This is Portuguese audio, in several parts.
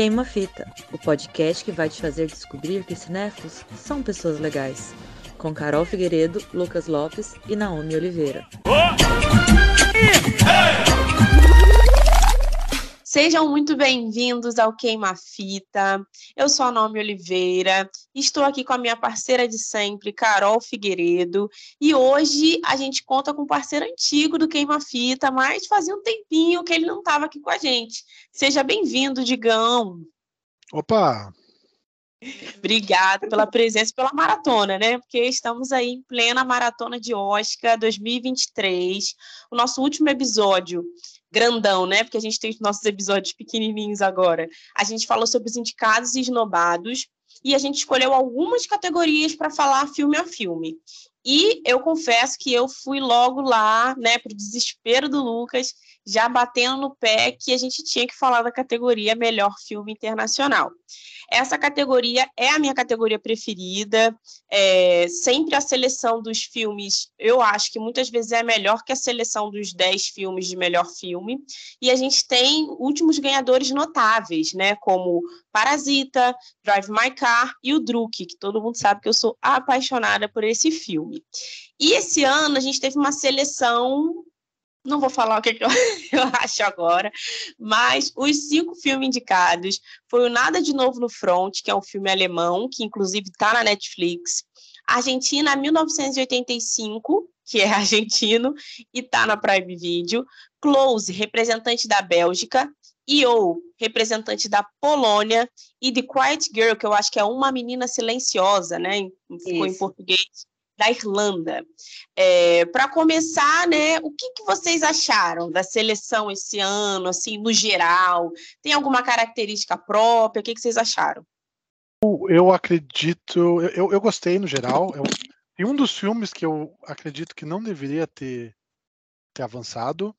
Queima Fita, o podcast que vai te fazer descobrir que cinéfilos são pessoas legais. Com Carol Figueiredo, Lucas Lopes e Naomi Oliveira. Sejam muito bem-vindos ao Queima Fita. Eu sou a Naomi Oliveira, estou aqui com a minha parceira de sempre, Carol Figueiredo, e hoje a gente conta com um parceiro antigo do Queima Fita, mas fazia um tempinho que ele não estava aqui com a gente. Seja bem-vindo, Digão. Opa! Obrigada pela presença, pela maratona, né? Porque estamos aí em plena maratona de Oscar 2023. O nosso último episódio grandão, né? Porque a gente tem os nossos episódios pequenininhos agora. A gente falou sobre os indicados e esnobados e a gente escolheu algumas categorias para falar filme a filme. E eu confesso que eu fui logo lá, né, para o desespero do Lucas, já batendo no pé que a gente tinha que falar da categoria Melhor Filme Internacional. Essa categoria é a minha categoria preferida. É, sempre a seleção dos filmes, eu acho que muitas vezes é melhor que a seleção dos 10 filmes de melhor filme. E a gente tem últimos ganhadores notáveis, né? Como Parasita, Drive My Car e o Druk, que todo mundo sabe que eu sou apaixonada por esse filme. E esse ano a gente teve uma seleção não vou falar o que, que eu, eu, acho agora, mas os cinco filmes indicados foi o Nada de Novo no Front, que é um filme alemão, que inclusive está na Netflix, Argentina 1985, que é argentino e está na Prime Video, Close, representante da Bélgica, E.O., representante da Polônia, e The Quiet Girl, que eu acho que é Uma Menina Silenciosa, né? Ficou Isso. em português, da Irlanda. É, Para começar, né, o que, que vocês acharam da seleção esse ano, assim, no geral? Tem alguma característica própria? O que, que vocês acharam? Eu acredito, eu, eu gostei no geral. Eu, e um dos filmes que eu acredito que não deveria ter, ter avançado,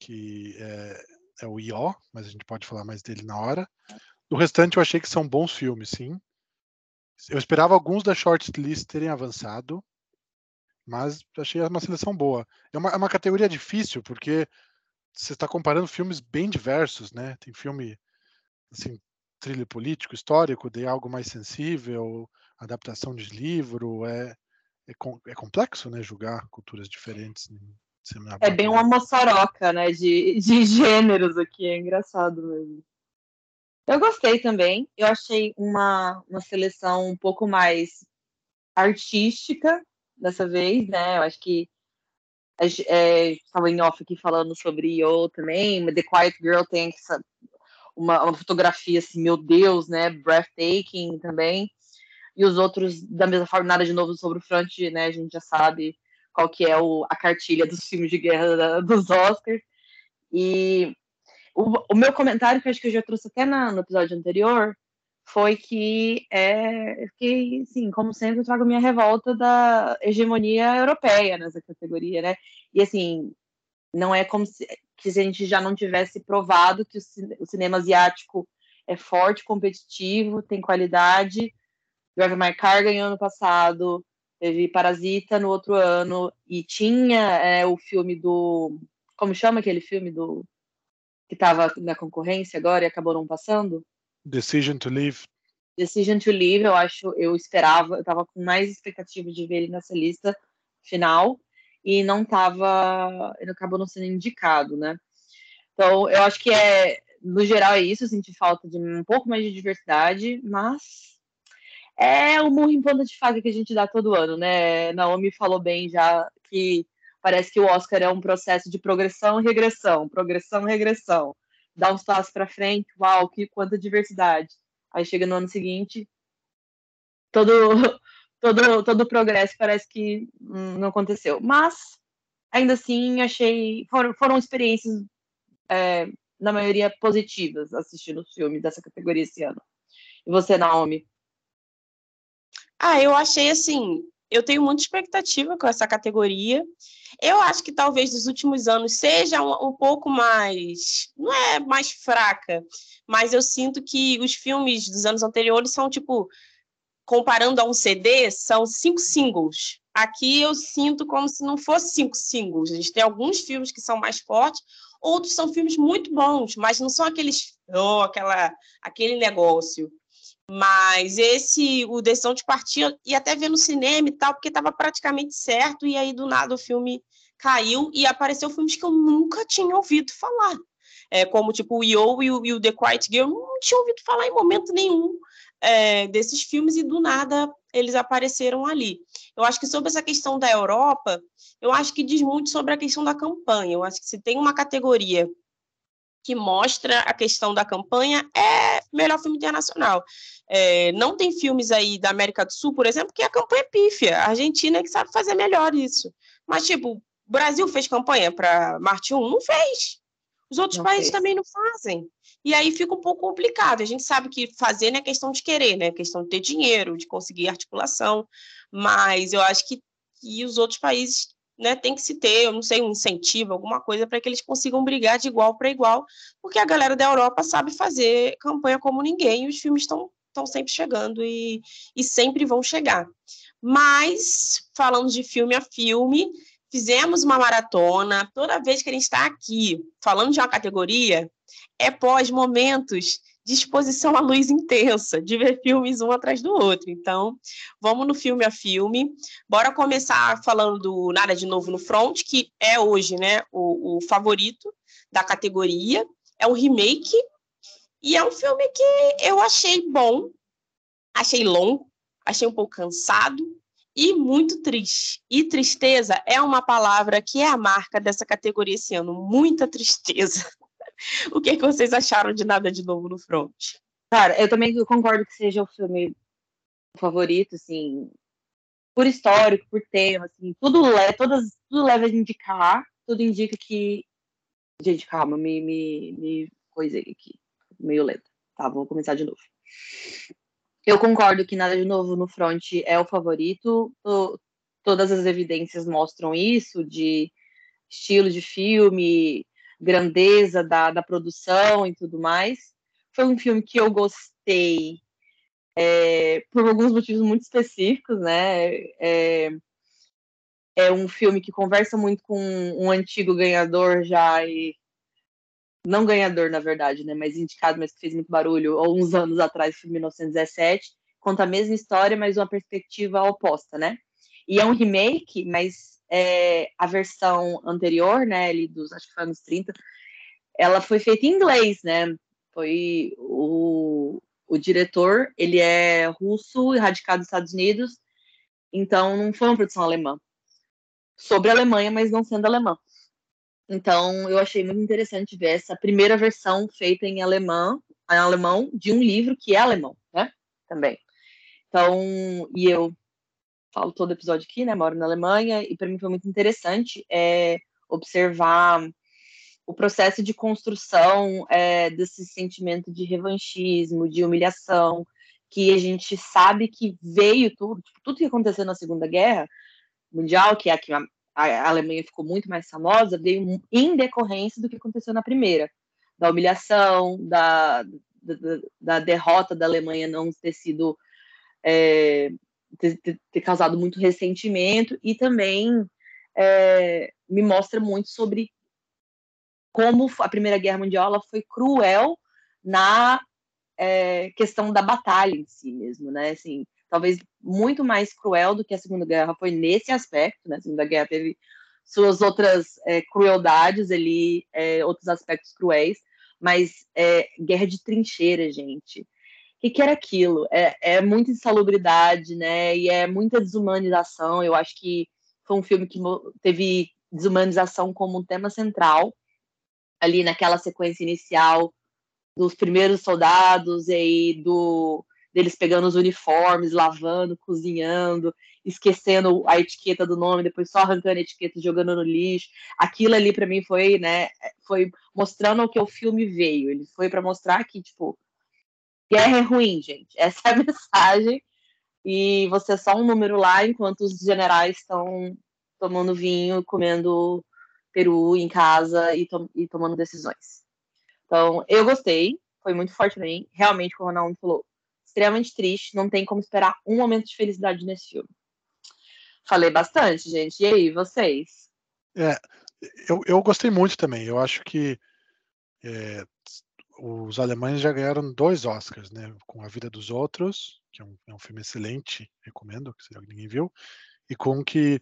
que é, é o I.O., mas a gente pode falar mais dele na hora. Do restante eu achei que são bons filmes, sim. Eu esperava alguns da shortlist terem avançado, mas achei uma seleção boa. É uma, é uma categoria difícil, porque você está comparando filmes bem diversos, né? Tem filme, assim, trilha político, histórico, de algo mais sensível, adaptação de livro, é, é, é complexo, né? Julgar culturas diferentes. É bem uma moçaroca, né? De, de gêneros aqui, é engraçado mesmo. Eu gostei também. Eu achei uma, uma seleção um pouco mais artística dessa vez, né? Eu acho que é, estava em off aqui falando sobre Yo também, The Quiet Girl tem essa, uma, uma, fotografia assim, meu Deus, né? Breathtaking também. E os outros, da mesma forma, nada de novo sobre o front, né? A gente já sabe qual que é o, a cartilha dos filmes de guerra da, dos Oscars. E o, o, meu comentário, que acho que eu já trouxe até na, no episódio anterior, foi que é, fiquei, assim, como sempre, eu trago minha revolta da hegemonia europeia nessa categoria, né? E assim, não é como se, que se a gente já não tivesse provado que o, o cinema asiático é forte, competitivo, tem qualidade. Drive My Car ganhou ano passado, teve Parasita no outro ano, e tinha é, o filme do. Como chama aquele filme do que estava na concorrência agora e acabou não passando? Decision to Leave. Decision to Leave, eu acho, eu esperava, eu estava com mais expectativa de ver ele nessa lista final e não estava, ele acabou não sendo indicado, né? Então, eu acho que é, no geral é isso, eu senti falta de um pouco mais de diversidade, mas é o murro em ponta de faca que a gente dá todo ano, né? Naomi falou bem já que Parece que o Oscar é um processo de progressão e regressão, progressão e regressão. Dá uns passos para frente, uau, que quanta diversidade. Aí chega no ano seguinte, todo todo todo o progresso parece que hum, não aconteceu. Mas ainda assim achei foram, foram experiências é, na maioria positivas assistindo os filmes dessa categoria esse ano. E você, Naomi? Ah, eu achei assim, eu tenho muita expectativa com essa categoria. Eu acho que talvez nos últimos anos seja um, um, pouco mais, não é mais fraca, mas eu sinto que os filmes dos anos anteriores são tipo, comparando a um CD, são cinco singles. Aqui eu sinto como se não fosse cinco singles. A gente tem alguns filmes que são mais fortes, outros são filmes muito bons, mas não são aqueles, oh, aquela, aquele negócio. Mas esse, o Decisão de Partir, e até ver no cinema e tal, porque estava praticamente certo, e aí do nada o filme caiu e apareceu filmes que eu nunca tinha ouvido falar. É, como tipo o Yo e o, e o The Quiet Girl, não tinha ouvido falar em momento nenhum é, desses filmes, e do nada eles apareceram ali. Eu acho que sobre essa questão da Europa, eu acho que diz muito sobre a questão da campanha. Eu acho que se tem uma categoria que mostra a questão da campanha é melhor filme internacional. É, não tem filmes aí da América do Sul, por exemplo, que a campanha é pífia. A Argentina é que sabe fazer melhor isso. Mas, tipo, o Brasil fez campanha para Marte 1? Não fez. Os outros não países fez. também não fazem. E aí fica um pouco complicado. A gente sabe que fazer não é questão de querer, né? É questão de ter dinheiro, de conseguir articulação. Mas eu acho que, que os outros países né, tem que se ter, eu não sei, um incentivo, alguma coisa para que eles consigam brigar de igual para igual, porque a galera da Europa sabe fazer campanha como ninguém e os filmes estão sempre chegando e, e sempre vão chegar. Mas, falando de filme a filme, fizemos uma maratona. Toda vez que a gente está aqui falando de uma categoria, é pós momentos de exposição à luz intensa, de ver filmes um atrás do outro. Então, vamos no filme a filme. Bora começar falando do Nada de Novo no Front, que é hoje né, o, o favorito da categoria. É um remake e é um filme que eu achei bom, achei longo, achei um pouco cansado e muito triste. E tristeza é uma palavra que é a marca dessa categoria esse ano. Muita tristeza. o que, é que vocês acharam de Nada de Novo no Front? Cara, eu também concordo que seja o filme favorito, assim, por histórico, por tema, assim, tudo, le todas, tudo leva a indicar, tudo indica que. Gente, calma, me, me, me coisei aqui, meio lenta. Tá, vou começar de novo. Eu concordo que Nada de Novo no Front é o favorito, todas as evidências mostram isso, de estilo de filme, grandeza da, da produção e tudo mais. Foi um filme que eu gostei é, por alguns motivos muito específicos, né? É, é um filme que conversa muito com um antigo ganhador já e não ganhador, na verdade, né? Mas indicado, mas que fez muito barulho, há uns anos atrás, em 1917. Conta a mesma história, mas uma perspectiva oposta, né? E é um remake, mas é, a versão anterior, né, ali dos, acho que foi anos 30, ela foi feita em inglês, né? Foi o, o diretor, ele é russo e radicado nos Estados Unidos, então não foi uma produção alemã. Sobre a Alemanha, mas não sendo alemã. Então, eu achei muito interessante ver essa primeira versão feita em alemão, em alemão de um livro que é alemão, né? Também. Então, e eu falo todo episódio aqui, né? Moro na Alemanha e para mim foi muito interessante é, observar o processo de construção é, desse sentimento de revanchismo, de humilhação, que a gente sabe que veio tudo, tipo, tudo que aconteceu na Segunda Guerra Mundial, que é a que a, a Alemanha ficou muito mais famosa, veio em decorrência do que aconteceu na primeira, da humilhação, da, da, da derrota da Alemanha não ter sido é, ter, ter, ter causado muito ressentimento e também é, me mostra muito sobre como a Primeira Guerra Mundial foi cruel na é, questão da batalha em si mesmo, né? Assim, talvez muito mais cruel do que a Segunda Guerra foi nesse aspecto, né? A Segunda Guerra teve suas outras é, crueldades ali, é, outros aspectos cruéis, mas é, guerra de trincheira, gente que, que era aquilo? É, é muita insalubridade, né? E é muita desumanização. Eu acho que foi um filme que teve desumanização como um tema central ali naquela sequência inicial dos primeiros soldados e aí do deles pegando os uniformes, lavando, cozinhando, esquecendo a etiqueta do nome, depois só arrancando a etiqueta e jogando no lixo. Aquilo ali para mim foi, né, foi mostrando o que o filme veio. Ele foi para mostrar que tipo Guerra é ruim, gente. Essa é a mensagem. E você é só um número lá, enquanto os generais estão tomando vinho, comendo peru em casa e, to e, tomando decisões. Então, eu gostei. Foi muito forte pra mim. Realmente, como o Ronaldo falou, extremamente triste. Não tem como esperar um momento de felicidade nesse filme. Falei bastante, gente. E aí, vocês? É, Eu, eu gostei muito também. Eu acho que é, os alemães já ganharam dois Oscars, né? Com A Vida dos Outros, que é um, é um filme excelente, recomendo, se ninguém viu, e com que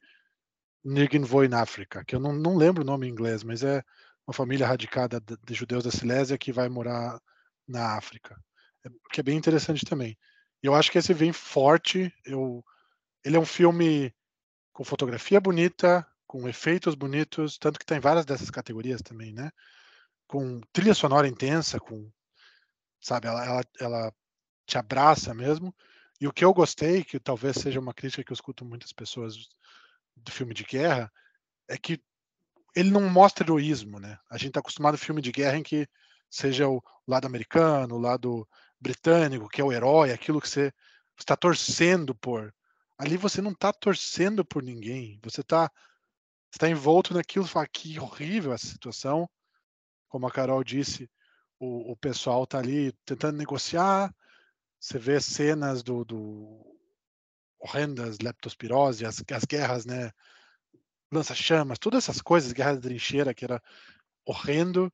Nirgendwo in África, que eu não, não lembro o nome em inglês, mas é uma família radicada de, de judeus da Silésia que vai morar na África, é, que é bem interessante também. E eu acho que esse vem forte. Eu, ele é um filme com fotografia bonita, com efeitos bonitos, tanto que tem várias dessas categorias também, né? Com trilha sonora intensa, com sabe, ela, ela, ela te abraça mesmo. E o que eu gostei, que talvez seja uma crítica que eu escuto muitas pessoas do filme de guerra, é que ele não mostra heroísmo, né? A gente está acostumado a filme de guerra em que seja o lado americano, o lado britânico, que é o herói, aquilo que você está torcendo por. Ali você não está torcendo por ninguém, você está está envolto naquilo, fala que horrível essa situação. Como a Carol disse, o, o pessoal está ali tentando negociar. Você vê cenas do, do horrendas, leptospirose, as, as guerras, né? Lança-chamas, todas essas coisas, guerra de trincheira, que era horrendo.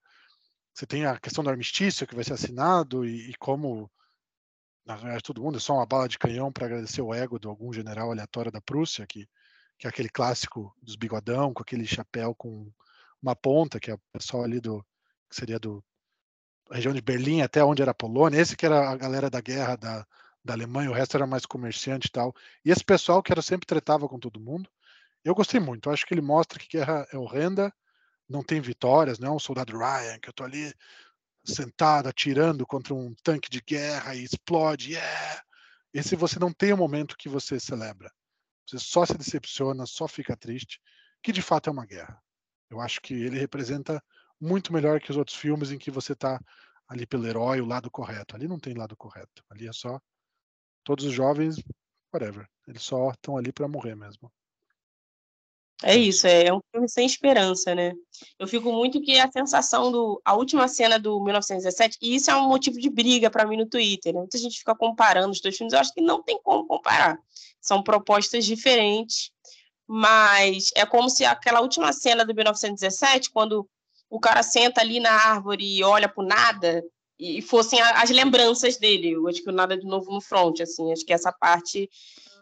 Você tem a questão do armistício que vai ser assinado e, e como, na verdade, todo mundo é só uma bala de canhão para agradecer o ego de algum general aleatório da Prússia, que, que é aquele clássico dos bigodão, com aquele chapéu com uma ponta, que é o pessoal ali do, que seria do região de Berlim até onde era a Polônia, esse que era a galera da guerra da, da Alemanha, o resto era mais comerciante e tal. E esse pessoal que era sempre tretava com todo mundo, eu gostei muito. Eu acho que ele mostra que guerra é horrenda, não tem vitórias, não é um soldado Ryan que eu tô ali sentado atirando contra um tanque de guerra e explode, yeah! Esse você não tem um momento que você celebra. Você só se decepciona, só fica triste, que de fato é uma guerra. Eu acho que ele representa muito melhor que os outros filmes em que você está ali pelo herói, o lado correto. Ali não tem lado correto. Ali é só todos os jovens, whatever. Eles só estão ali para morrer mesmo. É isso, é, é um filme sem esperança, né? Eu fico muito que a sensação do. A última cena do 1917, e isso é um motivo de briga para mim no Twitter, né? Muita gente fica comparando os dois filmes, eu acho que não tem como comparar. São propostas diferentes, mas é como se aquela última cena do 1917, quando o cara senta ali na árvore e olha para nada, e fossem as lembranças dele. Eu acho que o nada de novo no front, assim, acho que essa parte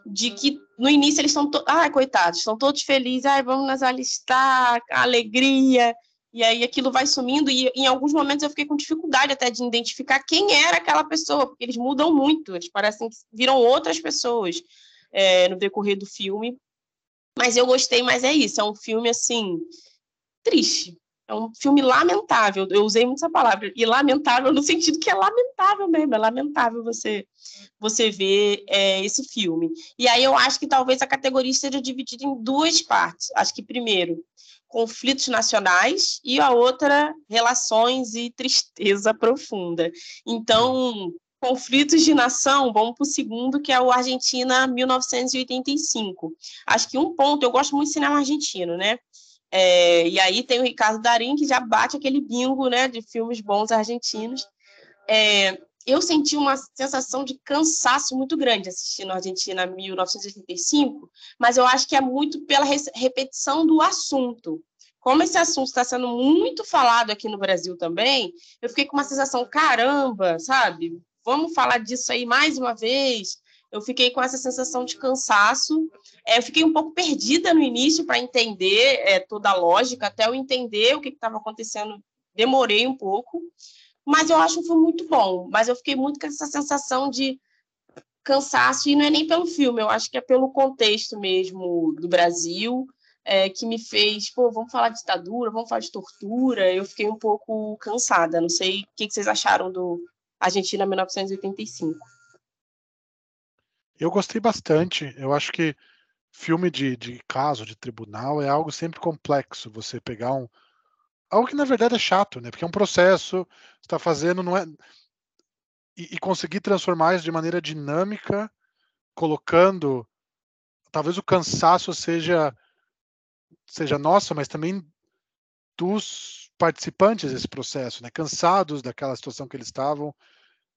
de que no início eles estão, to... ai, coitados, estão todos felizes, ai, vamos nos alistar, alegria, e aí aquilo vai sumindo, e em alguns momentos eu fiquei com dificuldade até de identificar quem era aquela pessoa, porque eles mudam muito, eles parecem que viram outras pessoas é, no decorrer do filme, mas eu gostei, mas é isso, é um filme, assim, triste, é um filme lamentável, eu usei muito essa palavra, e lamentável no sentido que é lamentável mesmo, é lamentável você, você ver é, esse filme. E aí eu acho que talvez a categoria seja dividida em duas partes. Acho que, primeiro, conflitos nacionais, e a outra, relações e tristeza profunda. Então, conflitos de nação, vamos para o segundo, que é o Argentina 1985. Acho que um ponto, eu gosto muito de cinema argentino, né? É, e aí tem o Ricardo Darim, que já bate aquele bingo né, de filmes bons argentinos. É, eu senti uma sensação de cansaço muito grande assistindo Argentina 1985, mas eu acho que é muito pela repetição do assunto. Como esse assunto está sendo muito falado aqui no Brasil também, eu fiquei com uma sensação, caramba, sabe? Vamos falar disso aí mais uma vez eu fiquei com essa sensação de cansaço. É, eu fiquei um pouco perdida no início para entender é, toda a lógica, até eu entender o que estava acontecendo, demorei um pouco, mas eu acho que foi muito bom. Mas eu fiquei muito com essa sensação de cansaço, e não é nem pelo filme, eu acho que é pelo contexto mesmo do Brasil, é, que me fez, pô, vamos falar de ditadura, vamos falar de tortura. Eu fiquei um pouco cansada. Não sei o que vocês acharam do Argentina 1985. Eu gostei bastante. Eu acho que filme de, de caso, de tribunal, é algo sempre complexo. Você pegar um. Algo que na verdade é chato, né? Porque é um processo, está fazendo, não é. E, e, conseguir transformar isso de maneira dinâmica, colocando. Talvez o cansaço seja seja nosso, mas também dos participantes desse processo, né? Cansados daquela situação que eles estavam,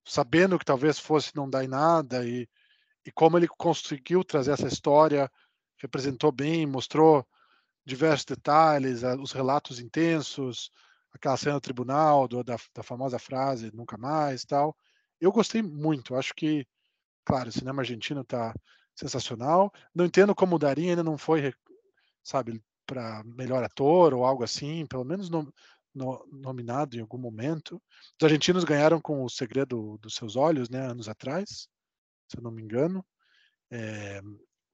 sabendo que talvez fosse não dar em nada e e como ele conseguiu trazer essa história, representou bem, mostrou diversos detalhes, os relatos intensos, aquela cena do tribunal, do, da, da famosa frase nunca mais tal. Eu gostei muito, acho que, claro, o cinema argentino está sensacional. Não entendo como o Darim ainda não foi, sabe, para melhor ator ou algo assim, pelo menos no, no, nominado em algum momento. Os argentinos ganharam com O Segredo dos Seus Olhos, né, anos atrás, se eu não me engano. É,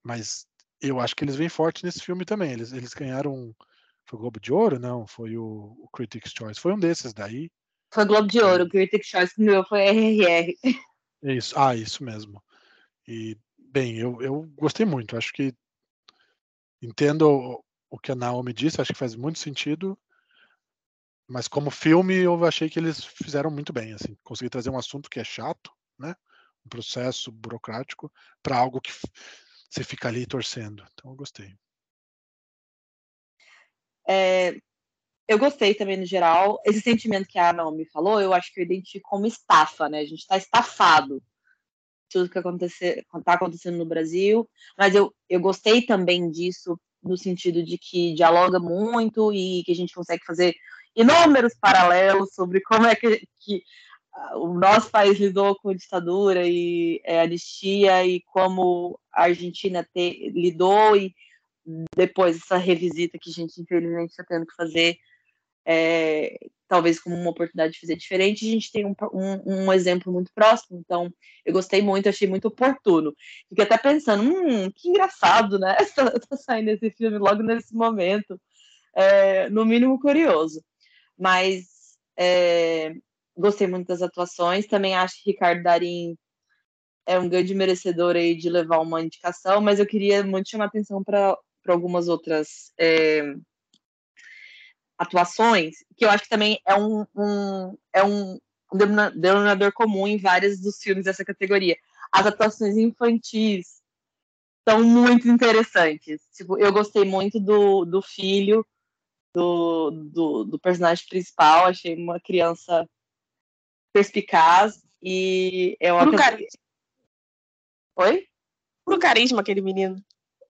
mas eu acho que eles vêm forte nesse filme também. Eles, eles ganharam. Foi o Globo de Ouro? Não, foi o, o Critics' Choice. Foi um desses daí. Foi o Globo de Ouro, o Critics' Choice que meu foi RRR. Isso, ah, isso mesmo. E, bem, eu, eu gostei muito. Acho que entendo o que a Naomi disse, acho que faz muito sentido. Mas como filme, eu achei que eles fizeram muito bem, assim, conseguir trazer um assunto que é chato, né? Processo burocrático para algo que você fica ali torcendo. Então eu gostei. É, eu gostei também no geral. Esse sentimento que a Naomi falou, eu acho que eu identifico como estafa, né? A gente está estafado. Tudo que está acontecendo no Brasil. Mas eu, eu gostei também disso, no sentido de que dialoga muito e que a gente consegue fazer inúmeros paralelos sobre como é que, que o nosso país lidou com ditadura e é, anistia e como a Argentina te, lidou e depois essa revisita que a gente infelizmente está tendo que fazer é, talvez como uma oportunidade de fazer diferente, a gente tem um, um, um, exemplo muito próximo, então eu gostei muito, achei muito oportuno. Fiquei até pensando, hum, que engraçado, né? Tá, tá saindo esse filme logo nesse momento, é, no mínimo curioso. Mas é, gostei muito das atuações. Também acho que Ricardo Darim é um grande merecedor aí de levar uma indicação, mas eu queria muito chamar atenção para algumas outras é, atuações, que eu acho que também é um, um é um, denominador comum em vários dos filmes dessa categoria. As atuações infantis são muito interessantes. Tipo, eu gostei muito do, do filho do, do, do personagem principal, achei uma criança perspicaz e é uma puro carisma. Oi? Puro carisma aquele menino.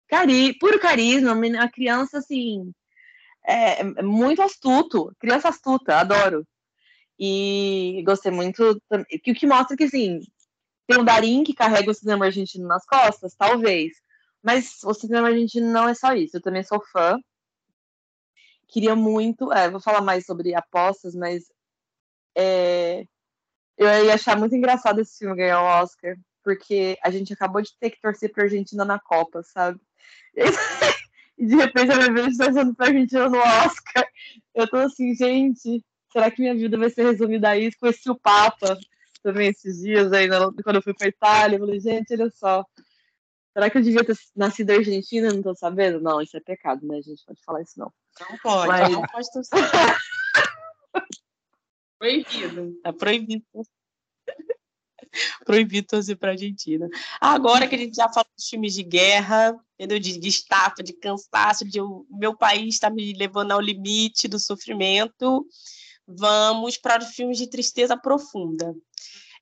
Cari... Puro carisma, a criança assim é, é muito astuto, criança astuta, adoro. E gostei muito, o que mostra que assim, tem o Darim que carrega o cinema argentino nas costas, talvez. Mas o cinema argentino não é só isso. Eu também sou fã. Queria muito. É, vou falar mais sobre apostas, mas é, eu ia achar muito engraçado esse filme ganhar o Oscar, porque a gente acabou de ter que torcer pra Argentina na Copa, sabe? E de repente eu me vejo torcendo pra Argentina no Oscar. Eu tô assim, gente, será que minha vida vai ser resumida a isso? Conheci o Papa também esses dias aí, quando eu fui pra Itália. Eu falei, gente, olha só. Será que eu devia ter nascido Argentina? Não tô sabendo? Não, isso é pecado, né? A gente pode falar isso, não. Não pode, Mas... não pode torcer. Proibido. Tá proibido. proibido torcer para a Argentina. Agora que a gente já falou dos filmes de guerra, entendeu? De, de estafa, de cansaço, de o meu país está me levando ao limite do sofrimento, vamos para os filmes de tristeza profunda.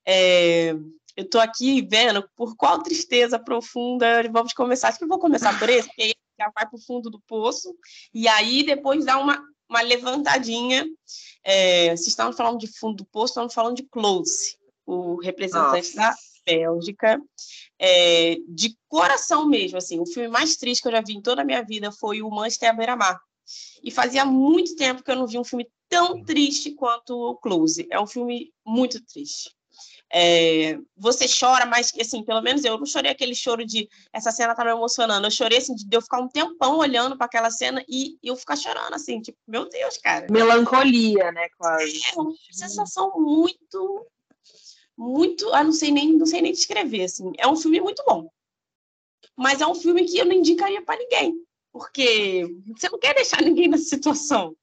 É, eu estou aqui vendo por qual tristeza profunda vamos começar. Acho que eu vou começar por esse, porque já vai para o fundo do poço, e aí depois dá uma, uma levantadinha. É, vocês estavam falando de fundo do poço, estamos falando de close o representante Nossa. da Bélgica, é, de coração mesmo, assim, o filme mais triste que eu já vi em toda a minha vida foi o Manchester à beira-mar. E fazia muito tempo que eu não vi um filme tão triste quanto o Close. É um filme muito triste. É, você chora, mas assim, pelo menos eu não chorei aquele choro de essa cena tá me emocionando. Eu chorei assim, de eu ficar um tempão olhando para aquela cena e eu ficar chorando assim, tipo, meu Deus, cara. Melancolia, né, quase. É uma sensação muito muito, ah, não sei nem, não sei nem descrever, assim. É um filme muito bom. Mas é um filme que eu não indicaria para ninguém, porque você não quer deixar ninguém nessa situação.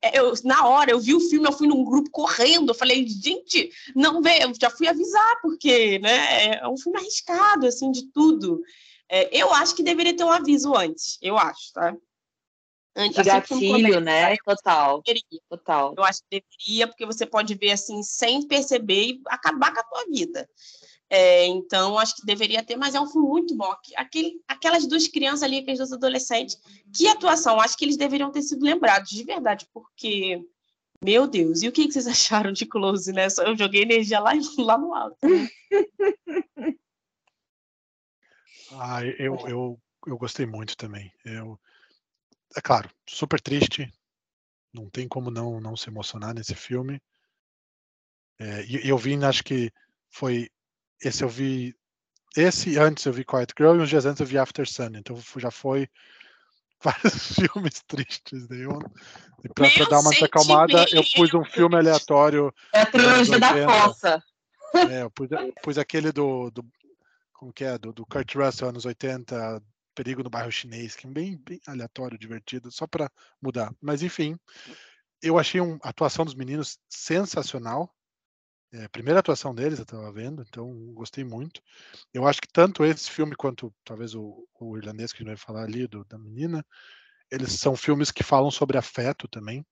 É, eu, na hora, eu vi o filme, eu fui num grupo correndo, eu falei, gente, não vê, eu já fui avisar, porque né, é um filme arriscado, assim, de tudo. É, eu acho que deveria ter um aviso antes, eu acho, tá? Antes, de gatilho, né? Total. Total. Eu acho que deveria, porque você pode ver assim, sem perceber e acabar com a tua vida. É, então, acho que deveria ter, mas é um filme muito bom. Aquele, aquelas duas crianças ali, aqueles dois adolescentes, que atuação! Acho que eles deveriam ter sido lembrados, de verdade, porque, meu Deus, e o que vocês acharam de Close, né? Eu joguei energia lá, lá no alto. Ah, eu, eu, eu gostei muito também. Eu, é claro, super triste. Não tem como não, não se emocionar nesse filme. É, e eu vi, acho que foi esse eu vi. Esse antes eu vi Quiet Girl e uns dias antes eu vi After Sun. Então já foi vários filmes tristes. Né? Eu, e pra, pra dar uma acalmada, eu pus um filme aleatório. É a trilogia da fossa. É, eu pus, pus, aquele do, do. Como que é? Do, do Kurt Russell, anos 80, Perigo no Bairro Chinês, que é bem, bem aleatório, divertido, só para mudar. Mas enfim, eu achei um, a atuação dos meninos sensacional. É, a primeira atuação deles eu estava vendo, então gostei muito. Eu acho que tanto esse filme quanto talvez o, o irlandês que a gente vai falar ali, do, da menina, eles são filmes que falam sobre afeto também.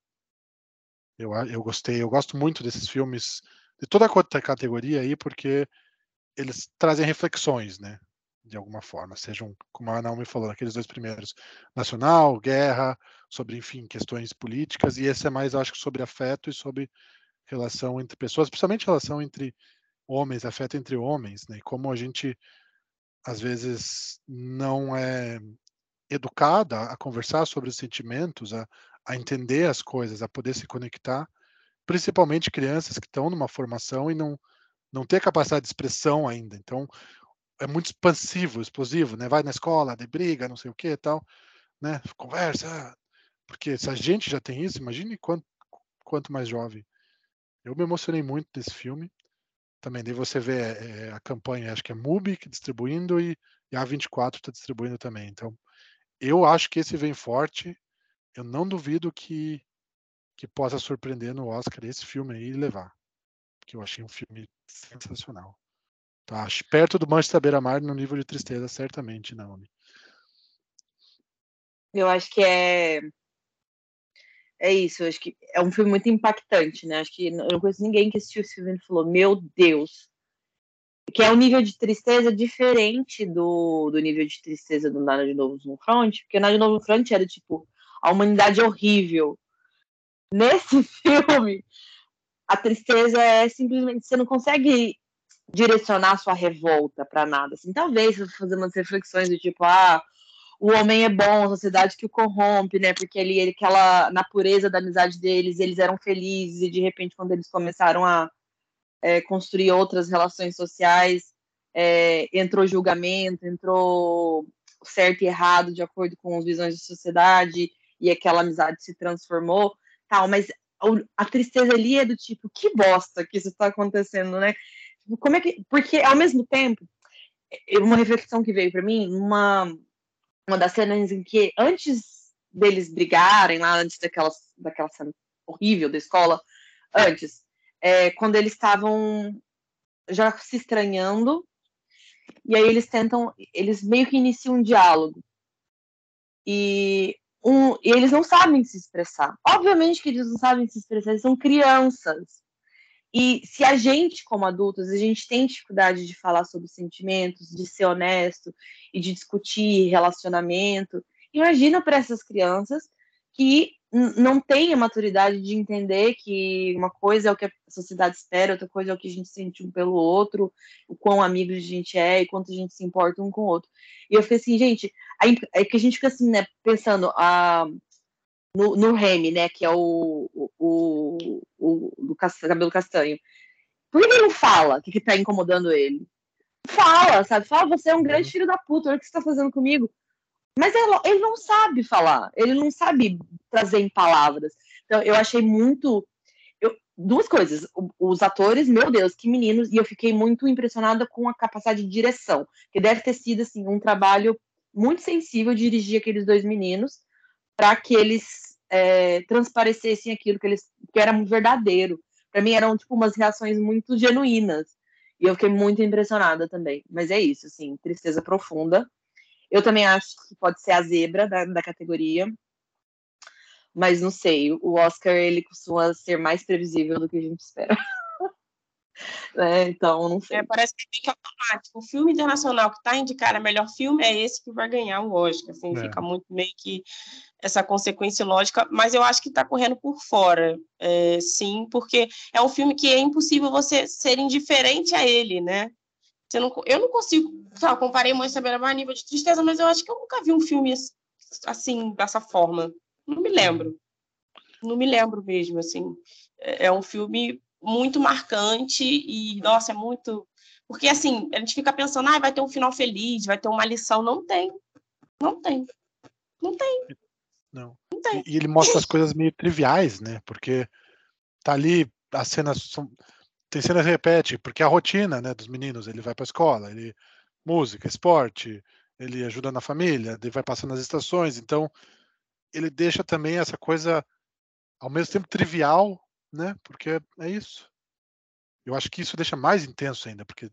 Eu, eu gostei, eu gosto muito desses filmes, de toda a categoria aí, porque eles trazem reflexões, né? De alguma forma, sejam, como a Naomi falou, aqueles dois primeiros, nacional, guerra, sobre, enfim, questões políticas, e esse é mais, acho que, sobre afeto e sobre relação entre pessoas, principalmente relação entre homens, afeto entre homens, né? Como a gente às vezes não é educada a conversar sobre os sentimentos, a, a entender as coisas, a poder se conectar, principalmente crianças que estão numa formação e não não ter capacidade de expressão ainda. Então é muito expansivo, explosivo, né? Vai na escola, de briga, não sei o que, tal, né? Conversa, porque se a gente já tem isso, imagine quanto quanto mais jovem. Eu me emocionei muito desse filme. Também daí você vê é, a campanha, acho que é MUBI que distribuindo e, e a A24 está distribuindo também. Então, eu acho que esse vem forte. Eu não duvido que, que possa surpreender no Oscar esse filme aí e levar. Porque eu achei um filme sensacional. Tá perto do Manchester Beira-Mar no nível de tristeza, certamente, Naomi. Eu acho que é é isso, acho que é um filme muito impactante, né? Acho que eu não conheço ninguém que assistiu esse filme e falou, meu Deus. Que é um nível de tristeza diferente do, do nível de tristeza do Nada de Novo no Front, porque Nada de Novo no Front era tipo, a humanidade é horrível. Nesse filme, a tristeza é simplesmente, você não consegue direcionar sua revolta para nada. Assim, talvez fazer umas reflexões do tipo, ah, o homem é bom, a sociedade que o corrompe, né? Porque ele, ele aquela na pureza da amizade deles, eles eram felizes e de repente quando eles começaram a é, construir outras relações sociais, é, entrou julgamento, entrou certo e errado de acordo com as visões da sociedade e aquela amizade se transformou, tal. Mas a tristeza ali é do tipo que bosta que isso está acontecendo, né? Como é que? Porque ao mesmo tempo, uma reflexão que veio para mim, uma uma das cenas em que, antes deles brigarem, lá antes daquela, daquela cena horrível da escola, antes, é, quando eles estavam já se estranhando, e aí eles tentam, eles meio que iniciam um diálogo. E, um, e eles não sabem se expressar. Obviamente que eles não sabem se expressar, eles são crianças. E se a gente, como adultos, a gente tem dificuldade de falar sobre sentimentos, de ser honesto e de discutir relacionamento, imagina para essas crianças que não têm a maturidade de entender que uma coisa é o que a sociedade espera, outra coisa é o que a gente sente um pelo outro, o quão amigos a gente é e quanto a gente se importa um com o outro. E eu fiquei assim, gente, é que a gente fica assim, né, pensando, a, ah, no, no Remy, né, que é o, o, o, o cabelo castanho. Por que ele não fala o que, que tá incomodando ele? Fala, sabe? Fala, você é um grande uhum. filho da puta, olha o que você tá fazendo comigo. Mas ele, ele não sabe falar, ele não sabe trazer em palavras. Então, eu achei muito. Eu, duas coisas. Os atores, meu Deus, que meninos, e eu fiquei muito impressionada com a capacidade de direção, que deve ter sido assim, um trabalho muito sensível dirigir aqueles dois meninos para que eles é, transparecessem aquilo que eles que era verdadeiro. Para mim eram tipo umas reações muito genuínas. E eu fiquei muito impressionada também. Mas é isso, assim, tristeza profunda. Eu também acho que pode ser a zebra da, da categoria. Mas não sei, o Oscar ele costuma ser mais previsível do que a gente espera. né? Então, não sei. É, parece que fica automático. O filme internacional que está indicado a melhor filme é esse que vai ganhar o Oscar. Assim, é. Fica muito meio que essa consequência lógica, mas eu acho que está correndo por fora, é, sim, porque é um filme que é impossível você ser indiferente a ele, né? Você não, eu não consigo, tá, comparei Mãe Saber a nível de tristeza, mas eu acho que eu nunca vi um filme assim, dessa forma. Não me lembro. Não me lembro mesmo, assim. É, é um filme muito marcante e, nossa, é muito. Porque, assim, a gente fica pensando, ah, vai ter um final feliz, vai ter uma lição. Não tem. Não tem. Não tem. Não. não tem. E, ele mostra as coisas meio triviais, né? Porque tá ali, as cenas são. Tem cenas que repete, porque é a rotina né, dos meninos, ele vai para a escola, ele música, esporte, ele ajuda na família, ele vai passando as estações, então ele deixa também essa coisa ao mesmo tempo trivial, né? Porque é isso. Eu acho que isso deixa mais intenso ainda, porque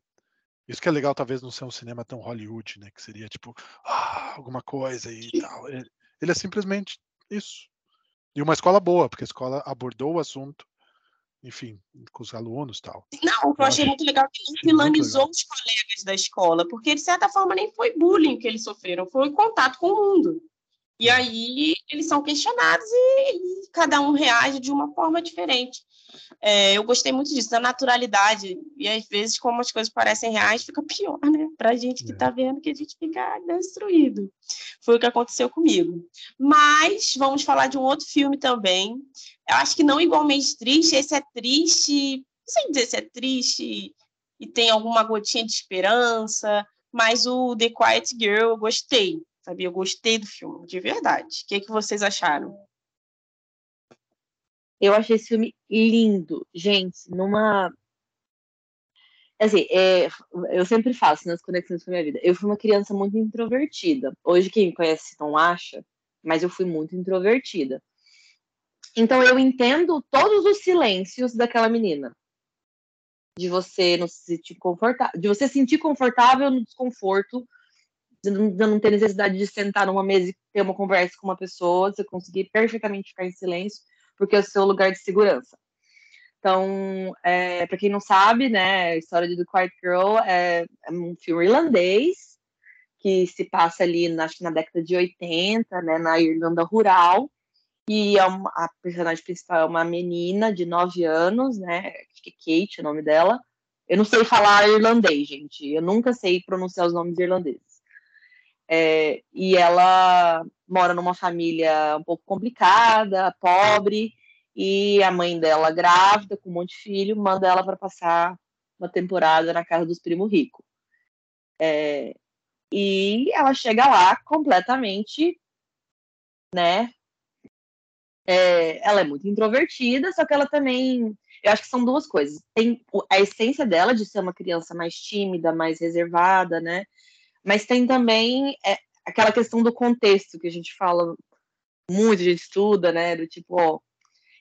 isso que é legal talvez não ser um cinema tão Hollywood, né? Que seria tipo ah, alguma coisa e tal. Ele, ele é simplesmente isso. E uma escola boa, porque a escola abordou o assunto, enfim, com os alunos tal. Não, o que eu, achei muito legal é que ele vilanizou os colegas da escola, porque de certa forma nem foi bullying que eles sofreram, foi contato com o mundo. E aí eles são questionados e, e cada um reage de uma forma diferente. É, eu gostei muito disso, da naturalidade. E às vezes, como as coisas parecem reais, fica pior, né? Pra gente que é. tá vendo que a gente fica destruído. Foi o que aconteceu comigo. Mas vamos falar de um outro filme também. Eu acho que não igualmente triste, esse é triste. Não sei dizer se é triste e tem alguma gotinha de esperança, mas o The Quiet Girl eu gostei sabe? Eu gostei do filme, de verdade. O que, é que vocês acharam? Eu achei esse filme lindo. Gente, numa. Assim, é, eu sempre faço nas conexões com a minha vida. Eu fui uma criança muito introvertida. Hoje, quem me conhece não acha, mas eu fui muito introvertida. Então, eu entendo todos os silêncios daquela menina. De você não se sentir confortável, de você sentir confortável no desconforto de não, não ter necessidade de sentar numa mesa e ter uma conversa com uma pessoa, você conseguir perfeitamente ficar em silêncio, porque é o seu lugar de segurança. Então, é, para quem não sabe, né, a história de The Quiet Girl é, é, um filme irlandês que se passa ali, na, na década de 80, né, na Irlanda rural, e é uma, a personagem principal é uma menina de 9 anos, né, acho que é Kate, o nome dela. Eu não sei falar irlandês, gente. Eu nunca sei pronunciar os nomes irlandeses. É, e ela mora numa família um pouco complicada, pobre, e a mãe dela, grávida, com um monte de filho, manda ela para passar uma temporada na casa dos primos ricos. É, e ela chega lá completamente, né? É, ela é muito introvertida, só que ela também. Eu acho que são duas coisas. Tem a essência dela de ser uma criança mais tímida, mais reservada, né? Mas tem também é, aquela questão do contexto que a gente fala muito, a gente estuda, né? Do tipo, ó,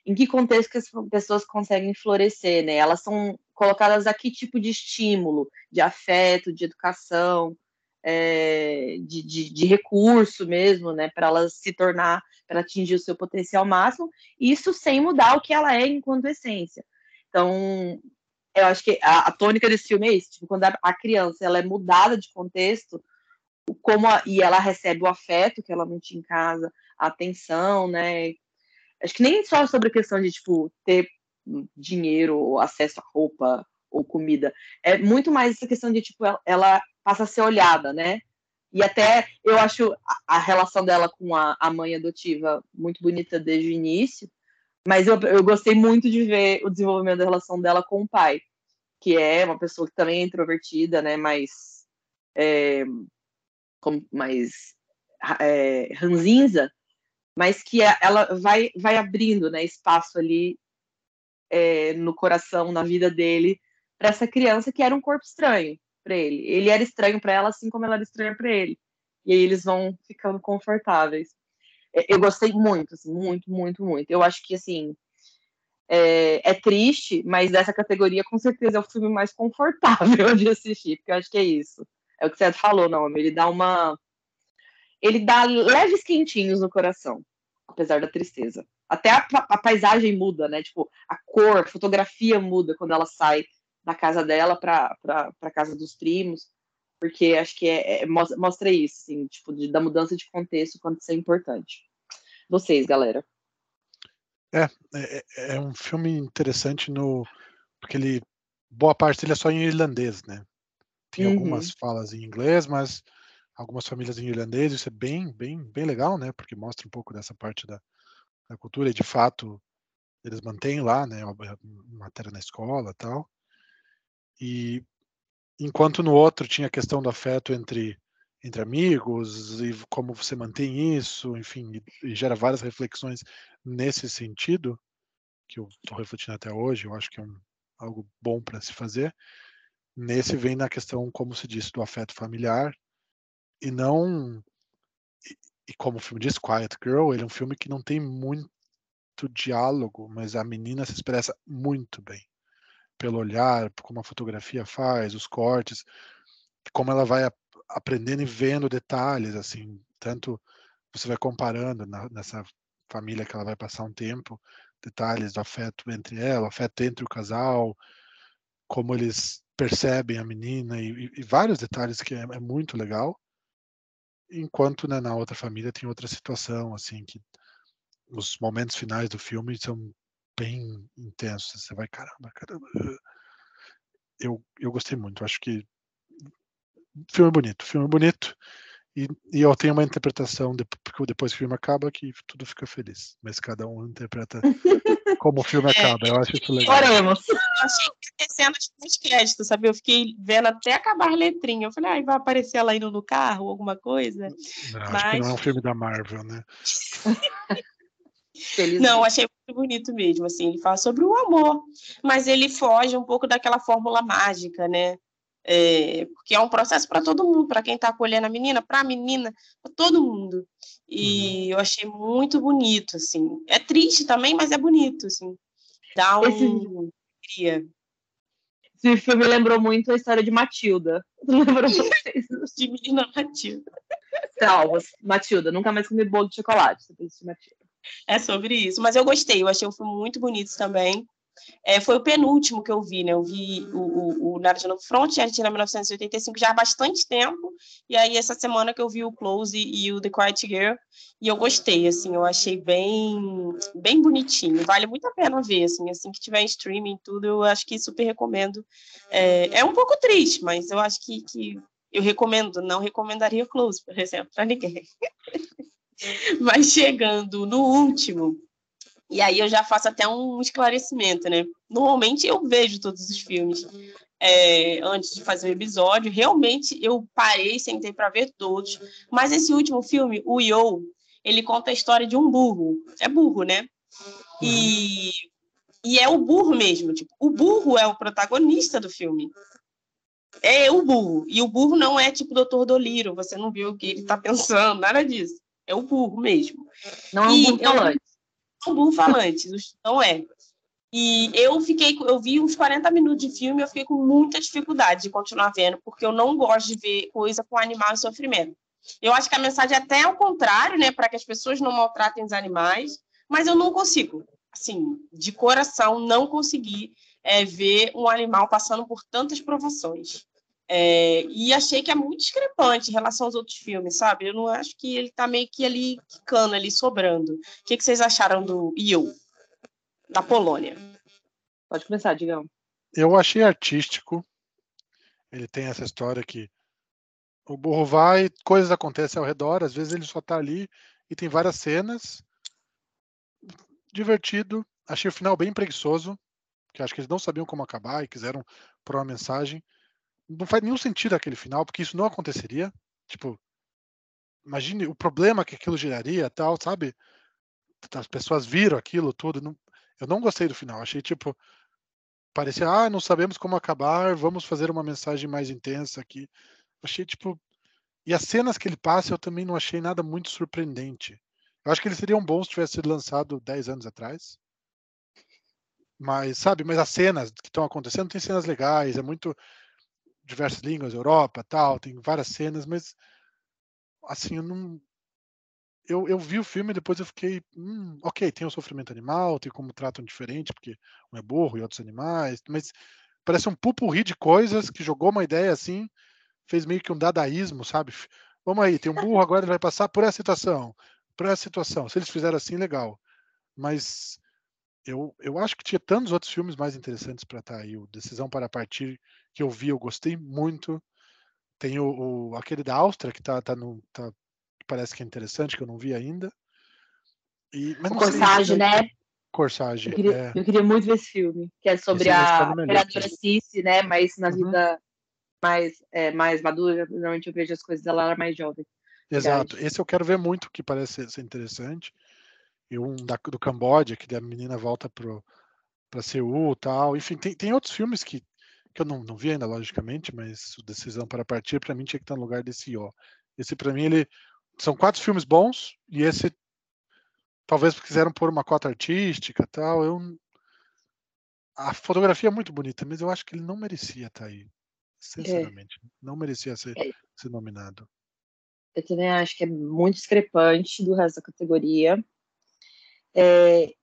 em que contexto que as pessoas conseguem florescer, né? Elas são colocadas a que tipo de estímulo, de afeto, de educação, é, de, de, de, recurso mesmo, né? Para elas se tornar, para atingir o seu potencial máximo, isso sem mudar o que ela é enquanto essência. Então, eu acho que a, a, tônica desse filme é isso, tipo, quando a, a criança ela é mudada de contexto, como a, e ela recebe o afeto que ela não tinha em casa, a atenção, né? Acho que nem só sobre a questão de tipo ter dinheiro, ou acesso a roupa ou comida, é muito mais essa questão de tipo ela, ela passa a ser olhada, né? E até eu acho a, a relação dela com a, a mãe adotiva muito bonita desde o início, mas eu, eu gostei muito de ver o desenvolvimento da relação dela com o pai, que é uma pessoa que também é introvertida, né? Mais. É, como, mais é, ranzinza, mas que é, ela vai, vai abrindo né, espaço ali é, no coração, na vida dele, para essa criança que era um corpo estranho para ele. Ele era estranho para ela, assim como ela era estranha para ele. E aí eles vão ficando confortáveis. É, eu gostei muito, assim, muito, muito, muito. Eu acho que, assim, é, é, triste, mas dessa categoria, com certeza, é o filme mais confortável de assistir, porque eu acho que é isso. É o que você falou, não, ele dá uma... Ele dá leves quentinhos no coração, apesar da tristeza. Até a, a paisagem muda, né? Tipo, a cor, a fotografia muda quando ela sai da casa dela para a casa dos primos, porque acho que é, é, mostra isso, assim, tipo, de, da mudança de contexto, quanto isso é importante. Vocês, galera. É, é, é um filme interessante no porque ele boa parte dele é só em irlandês, né? Tem uhum. algumas falas em inglês, mas algumas famílias em irlandês, isso é bem, bem, bem legal, né? Porque mostra um pouco dessa parte da, da cultura e de fato eles mantêm lá, né? Matéria na escola, tal. E enquanto no outro tinha a questão do afeto entre entre amigos e como você mantém isso, enfim, e, gera várias reflexões nesse sentido que eu estou refletindo até hoje. Eu acho que é um, algo bom para se fazer. Nesse vem na questão, como se disse, do afeto familiar e não e, e como o filme diz, Quiet Girl, ele é um filme que não tem muito diálogo, mas a menina se expressa muito bem pelo olhar, como a fotografia faz, os cortes, como ela vai aprendendo e vendo detalhes, assim, tanto você vai comparando na, nessa família que ela vai passar um tempo, detalhes do afeto entre ela, afeto entre o casal, como eles percebem a menina e, e vários detalhes que é, é muito legal. Enquanto né, na outra família tem outra situação, assim, que os momentos finais do filme são bem intensos. Você vai, caramba, caramba. Eu, eu gostei muito. Acho que filme bonito, filme bonito. E, e eu tenho uma interpretação, de, porque depois que o filme acaba, que tudo fica feliz. Mas cada um interpreta como o filme é, acaba. Eu acho isso legal. Oremos. Eu achei que cenas de créditos, sabe? Eu fiquei vendo até acabar a letrinha. Eu falei, ah, vai aparecer ela indo no carro, alguma coisa. Não, Mas... Acho que não é um filme da Marvel, né? Não, achei muito bonito mesmo, assim, ele fala sobre o amor, mas ele foge um pouco daquela fórmula mágica, né? É, porque é um processo para todo mundo, para quem está acolhendo a menina, para a menina, para todo mundo. E uhum. eu achei muito bonito, assim. É triste também, mas é bonito, assim. Dá um Esse... Esse filme lembrou muito a história de Matilda. Lembrou vocês? de menina Matilda. Traumas. Matilda, nunca mais comi bolo de chocolate. Você Matilda. É sobre isso. Mas eu gostei, eu achei o filme muito bonito também. É, foi o penúltimo que eu vi, né? Eu vi o, o, o Naruto Front, Argentina 1985, já há bastante tempo. E aí, essa semana que eu vi o Close e, o The Quiet Girl, e eu gostei, assim, eu achei bem, bem bonitinho. Vale muito a pena ver, assim, assim que tiver em streaming tudo, eu acho que super recomendo. É, é um pouco triste, mas eu acho que, que eu recomendo, não recomendaria Close, por exemplo, para ninguém. Mas chegando no último, e aí eu já faço até um esclarecimento, né? Normalmente eu vejo todos os filmes é, antes de fazer o episódio. Realmente eu parei, sentei para ver todos. Mas esse último filme, o Yo, ele conta a história de um burro. É burro, né? E, e é o burro mesmo. Tipo, o burro é o protagonista do filme. É o burro. E o burro não é tipo Dr. Doliro. Você não viu o que ele está pensando, nada disso. É o burro mesmo. Não é um burro falante. É um burro falante, não é. E eu fiquei, eu vi uns 40 minutos de filme, eu fiquei com muita dificuldade de continuar vendo, porque eu não gosto de ver coisa com animal em sofrimento. Eu acho que a mensagem é até ao contrário, né, para que as pessoas não maltratem os animais, mas eu não consigo, assim, de coração, não consegui é, ver um animal passando por tantas provações. É, e achei que é muito discrepante em relação aos outros filmes, sabe? Eu não acho que ele tá meio que ali quicando, ali sobrando. O que, que vocês acharam do Io, da Polônia? Pode começar, Digão. Eu achei artístico. Ele tem essa história que o burro vai, coisas acontecem ao redor, às vezes ele só tá ali e tem várias cenas. Divertido. Achei o final bem preguiçoso, que acho que eles não sabiam como acabar e quiseram pôr uma mensagem não faz nenhum sentido aquele final, porque isso não aconteceria. Tipo, imagine o problema que aquilo geraria, tal, sabe? As pessoas viram aquilo tudo. Não, eu não gostei do final. Achei tipo parecia, ah, não sabemos como acabar, vamos fazer uma mensagem mais intensa aqui. Achei tipo e as cenas que ele passa eu também não achei nada muito surpreendente. Eu acho que eles seriam bons se tivesse sido lançado 10 anos atrás. Mas, sabe, mas as cenas que estão acontecendo tem cenas legais, é muito diversas línguas, Europa, tal, tem várias cenas, mas assim, eu não eu, eu vi o filme e depois eu fiquei, hum, ok, tem o sofrimento animal, tem como tratam diferente, porque um é burro e outros animais, mas parece um pupurri de coisas que jogou uma ideia assim, fez meio que um dadaísmo, sabe? Vamos aí, tem um burro, agora ele vai passar por essa situação, por essa situação. Se eles fizeram assim, legal. Mas eu, eu acho que tinha tantos outros filmes mais interessantes para estar tá aí. O Decisão para Partir, que eu vi, eu gostei muito. Tem o, o aquele da Áustria, que tá, tá no. Tá, parece que é interessante, que eu não vi ainda. E, mas Corsage, né? Corsage. Eu queria, é... eu queria, muito ver esse filme, que é sobre a vereadora Cici, né? Mas na uhum. vida mais, é, mais madura, normalmente eu vejo as coisas dela mais jovem. Exato. Esse eu quero ver muito, que parece ser interessante. E um da, do Camboja, que a menina volta para Seul tal. Enfim, tem, tem outros filmes que, que eu não, não vi ainda, logicamente, mas o Decisão para Partir, para mim, tinha que estar no lugar desse ó. Esse, para mim, ele. São quatro filmes bons, e esse. Talvez quiseram pôr uma cota artística tal. Eu, a fotografia é muito bonita, mas eu acho que ele não merecia estar aí. Sinceramente. É. Não merecia ser, é. ser nominado. Eu também acho que é muito discrepante do resto da categoria. É,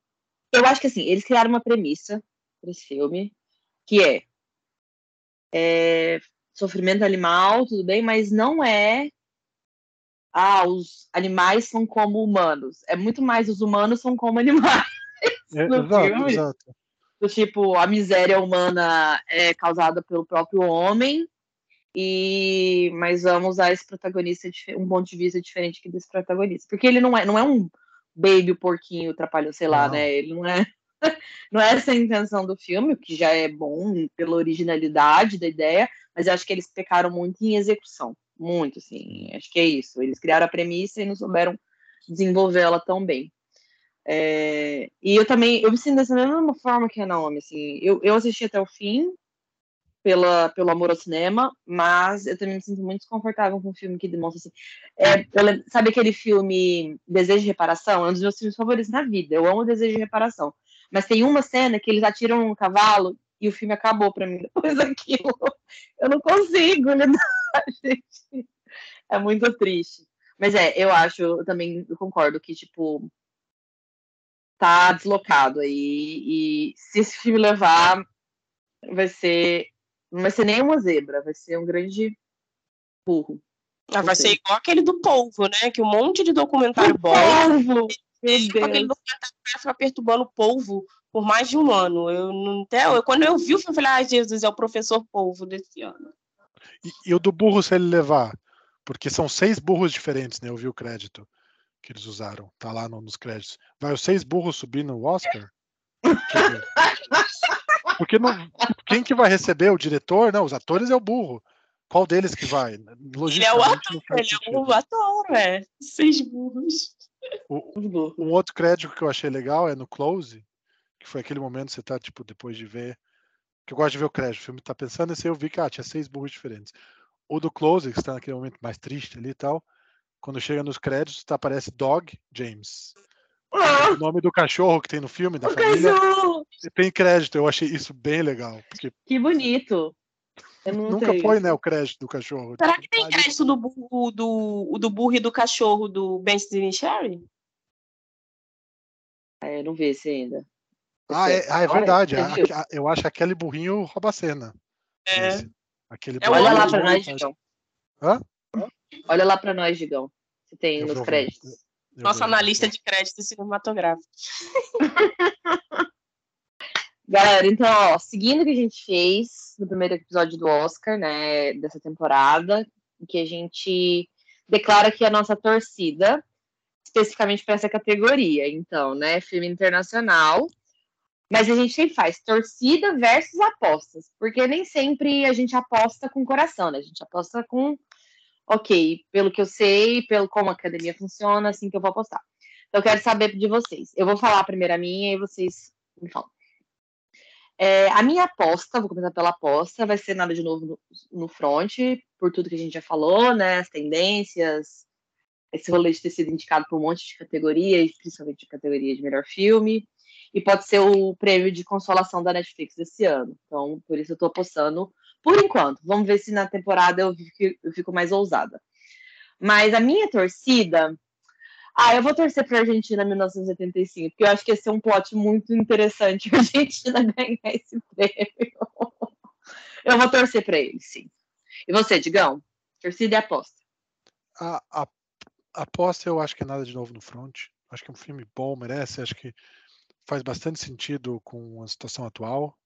eu acho que assim, eles criaram uma premissa para esse filme, que é, é, sofrimento animal, tudo bem, mas não é ah, os animais são como humanos. É muito mais os humanos são como animais. É, exato, filme. exato. Do tipo, a miséria humana é causada pelo próprio homem, e mas vamos usar esse protagonista um ponto de vista diferente que desse protagonista. Porque ele não é, não é um baby, o porquinho, trapalhão, sei lá, não. né? Ele não é. Não é essa a intenção do filme, o que já é bom pela originalidade da ideia, mas eu acho que eles pecaram muito em execução. Muito, assim. Acho que é isso. Eles criaram a premissa e não souberam desenvolvê-la tão bem. É, e eu também, eu me sinto dessa mesma forma que a Naomi, assim, eu, eu assisti até o fim, pela, pelo amor ao cinema, mas eu também me sinto muito desconfortável com um filme que demonstra assim. É, eu, sabe aquele filme Desejo de Reparação? É um dos meus filmes favoritos na vida. Eu amo Desejo de Reparação. Mas tem uma cena que eles atiram um cavalo e o filme acabou para mim depois daquilo. Eu não consigo lidar, gente. É muito triste. Mas é, eu acho, eu também concordo que, tipo, tá deslocado aí. E se esse filme levar, vai ser não vai ser nem uma zebra, vai ser um grande burro. Ah, vai ser igual aquele do polvo, né? Que um monte de documentário bom. Polvo! Aquele documentário fica perturbando o polvo por mais de um ano. Eu não até, eu, quando eu vi, eu falei, ai, ah, Jesus, é o professor polvo desse ano. E, e, o do burro, se ele levar? Porque são seis burros diferentes, né? Eu vi o crédito que eles usaram. Tá lá no, nos créditos. Vai os seis burros subir no Oscar? Porque não, quem que vai receber? O diretor? Não, os atores é o burro. Qual deles que vai? Ele é o ator, ele é o ator, é. Seis burros. O, um outro crédito que eu achei legal é no Close, que foi aquele momento que você tá, tipo, depois de ver. Que eu gosto de ver o crédito. O filme tá pensando nesse, eu vi que ah, tinha seis burros diferentes. O do Close, que está naquele momento mais triste ali e tal. Quando chega nos créditos, tá, aparece Dog James. O nome do cachorro que tem no filme, da o família, cachorro. tem crédito. Eu achei isso bem legal. Porque... Que bonito. Nunca foi, né, o crédito do cachorro. Será que tem crédito do burro, do, do burro e do cachorro do Ben Sherry? É, não vi esse ainda. Ah, é, ah, é verdade. Olha, eu acho aquele burrinho rouba a cena. É. Esse. Aquele é, olha lá para nós, Digão. Hã? Olha lá para nós, Digão. Se tem eu nos créditos. Nosso analista de crédito cinematográfico. Galera, então, ó, seguindo o que a gente fez no primeiro episódio do Oscar, né, dessa temporada, em que a gente declara que a nossa torcida, especificamente para essa categoria, então, né, filme internacional, mas a gente sempre faz torcida versus apostas, porque nem sempre a gente aposta com coração, né, a gente aposta com ok, pelo que eu sei, pelo como a academia funciona, assim que eu vou apostar. Então, eu quero saber de vocês. Eu vou falar primeiro a minha e vocês me falam. É, a minha aposta, vou começar pela aposta, vai ser nada de novo no, no front, por tudo que a gente já falou, né? As tendências, esse rolê de ter sido indicado por um monte de categorias, principalmente de categoria de melhor filme, e pode ser o prêmio de consolação da Netflix desse ano. Então, por isso eu tô apostando por enquanto. Vamos ver se na temporada eu fico, mais ousada. Mas a minha torcida. Ah, eu vou torcer para a Argentina 1985, porque eu acho que ia ser um plot muito interessante a Argentina ganhar esse prêmio. Eu vou torcer para ele, sim. E você, Digão? Torcida e aposta. A, a, a aposta eu acho que é nada de novo no front. Acho que é um filme bom, merece. Acho que faz bastante sentido com a situação atual.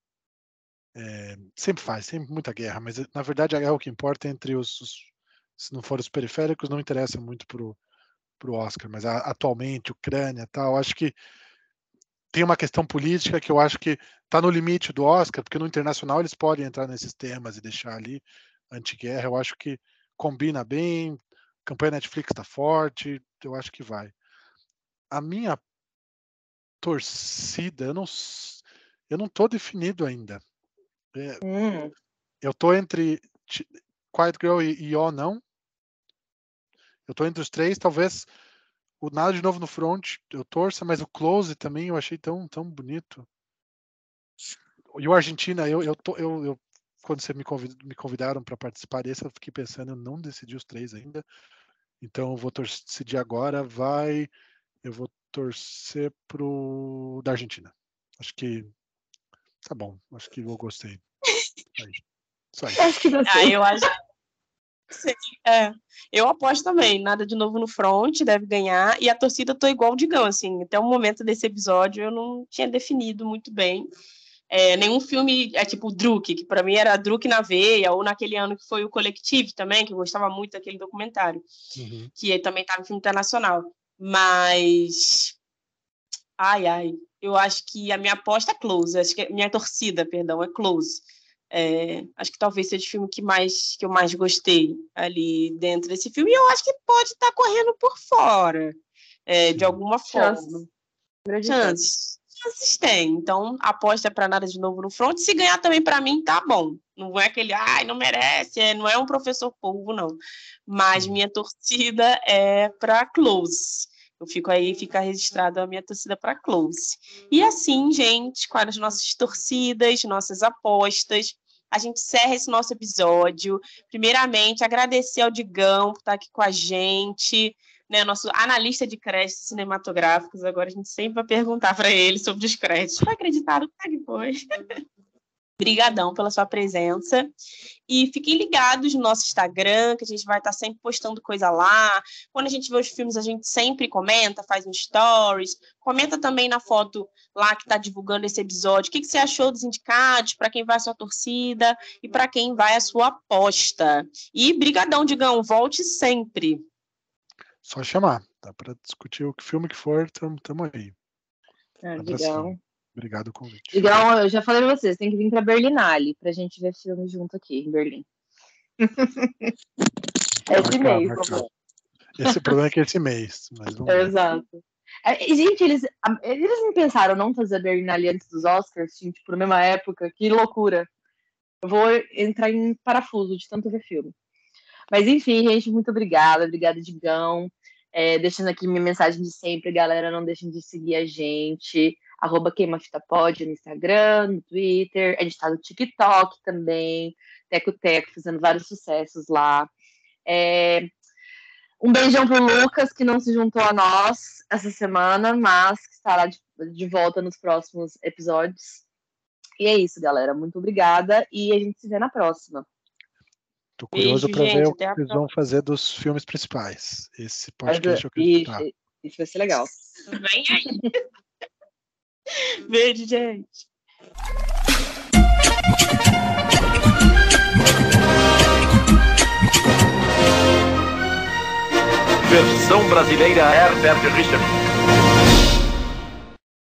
É, sempre faz, sempre muita guerra, mas na verdade a guerra o que importa é entre os, os se não for os periféricos, não interessa muito pro, pro Oscar, mas a, atualmente, Ucrânia tal, acho que tem uma questão política que eu acho que está no limite do Oscar, porque no internacional eles podem entrar nesses temas e deixar ali anti-guerra. Eu acho que combina bem, campanha Netflix está forte, eu acho que vai. A minha torcida, eu não, eu não tô definido ainda. É, hum. Eu tô entre Quiet Girl e, e Não. Eu tô entre os três, talvez o Nada de Novo no Front eu torça, mas o Close também eu achei tão, tão bonito. E o Argentina, eu, eu, tô, eu, eu quando você me, convid, me convidaram para participar desse, eu fiquei pensando, eu não decidi os três ainda. Então eu vou decidir agora, vai. Eu vou torcer pro da Argentina. Acho que tá bom, acho que eu gostei. Aí. Só isso. Acho que Ah, eu acho Sim, é. Eu aposto também, nada de novo no front, deve ganhar, e a torcida tô igual o Digão, assim, até o momento desse episódio eu não tinha definido muito bem. É, nenhum filme é tipo Druk, que para mim era Druk na veia, ou naquele ano que foi o Collective também, que eu gostava muito daquele documentário, uhum. que também estava em filme internacional. Mas. Ai, ai. Eu acho que a minha aposta é close, acho que minha torcida, perdão, é close. É, acho que talvez seja o filme que, mais, que eu mais gostei ali dentro desse filme. E eu acho que pode estar tá correndo por fora, é, de alguma forma. Chances. Chances tem. Então, aposta para nada de novo no front. Se ganhar também para mim, tá bom. Não é aquele, ai, não merece, é, não é um professor polvo, não. Mas minha torcida é para Close. Eu fico aí, fica registrado a minha torcida para Close. E assim, gente, com as nossas torcidas, nossas apostas, a gente encerra esse nosso episódio. Primeiramente, agradecer ao Digão por estar aqui com a gente, né, nosso analista de créditos cinematográficos. Agora a gente sempre vai perguntar para ele sobre os créditos. Foi acreditado? Como é que foi? Brigadão pela sua presença. E fiquem ligados no nosso Instagram, que a gente vai estar sempre postando coisa lá. Quando a gente vê os filmes, a gente sempre comenta, faz um stories. Comenta também na foto lá que está divulgando esse episódio. O que, que você achou dos indicados, para quem vai a sua torcida e para quem vai a sua aposta. E brigadão, Digão, volte sempre. Só chamar, dá para discutir o que filme que for, estamos aí. É, legal. Obrigado pelo convite. Igual eu já falei pra vocês, tem que vir pra Berlinale pra gente ver filme junto aqui em Berlim. esse mês, Esse problema é que é esse mês. Mas vamos Exato. É, gente, eles, eles não pensaram não fazer a Berlinale antes dos Oscars, assim, tipo, na mesma época? Que loucura. Eu vou entrar em parafuso de tanto ver filme. Mas enfim, gente, muito obrigada. Obrigada, Digão. É, deixando aqui minha mensagem de sempre, galera, não deixem de seguir a gente arroba queimafitapod no Instagram, no Twitter, a gente tá no TikTok também, Teco Teco, fazendo vários sucessos lá. É... Um beijão pro Lucas, que não se juntou a nós essa semana, mas que estará de, de volta nos próximos episódios. E é isso, galera. Muito obrigada e a gente se vê na próxima. Tô curioso para ver o que eles vão fazer dos filmes principais. Esse podcast eu acredito. Isso, isso vai ser legal. Vem aí. Beijo, gente. Versão brasileira Herbert Richard.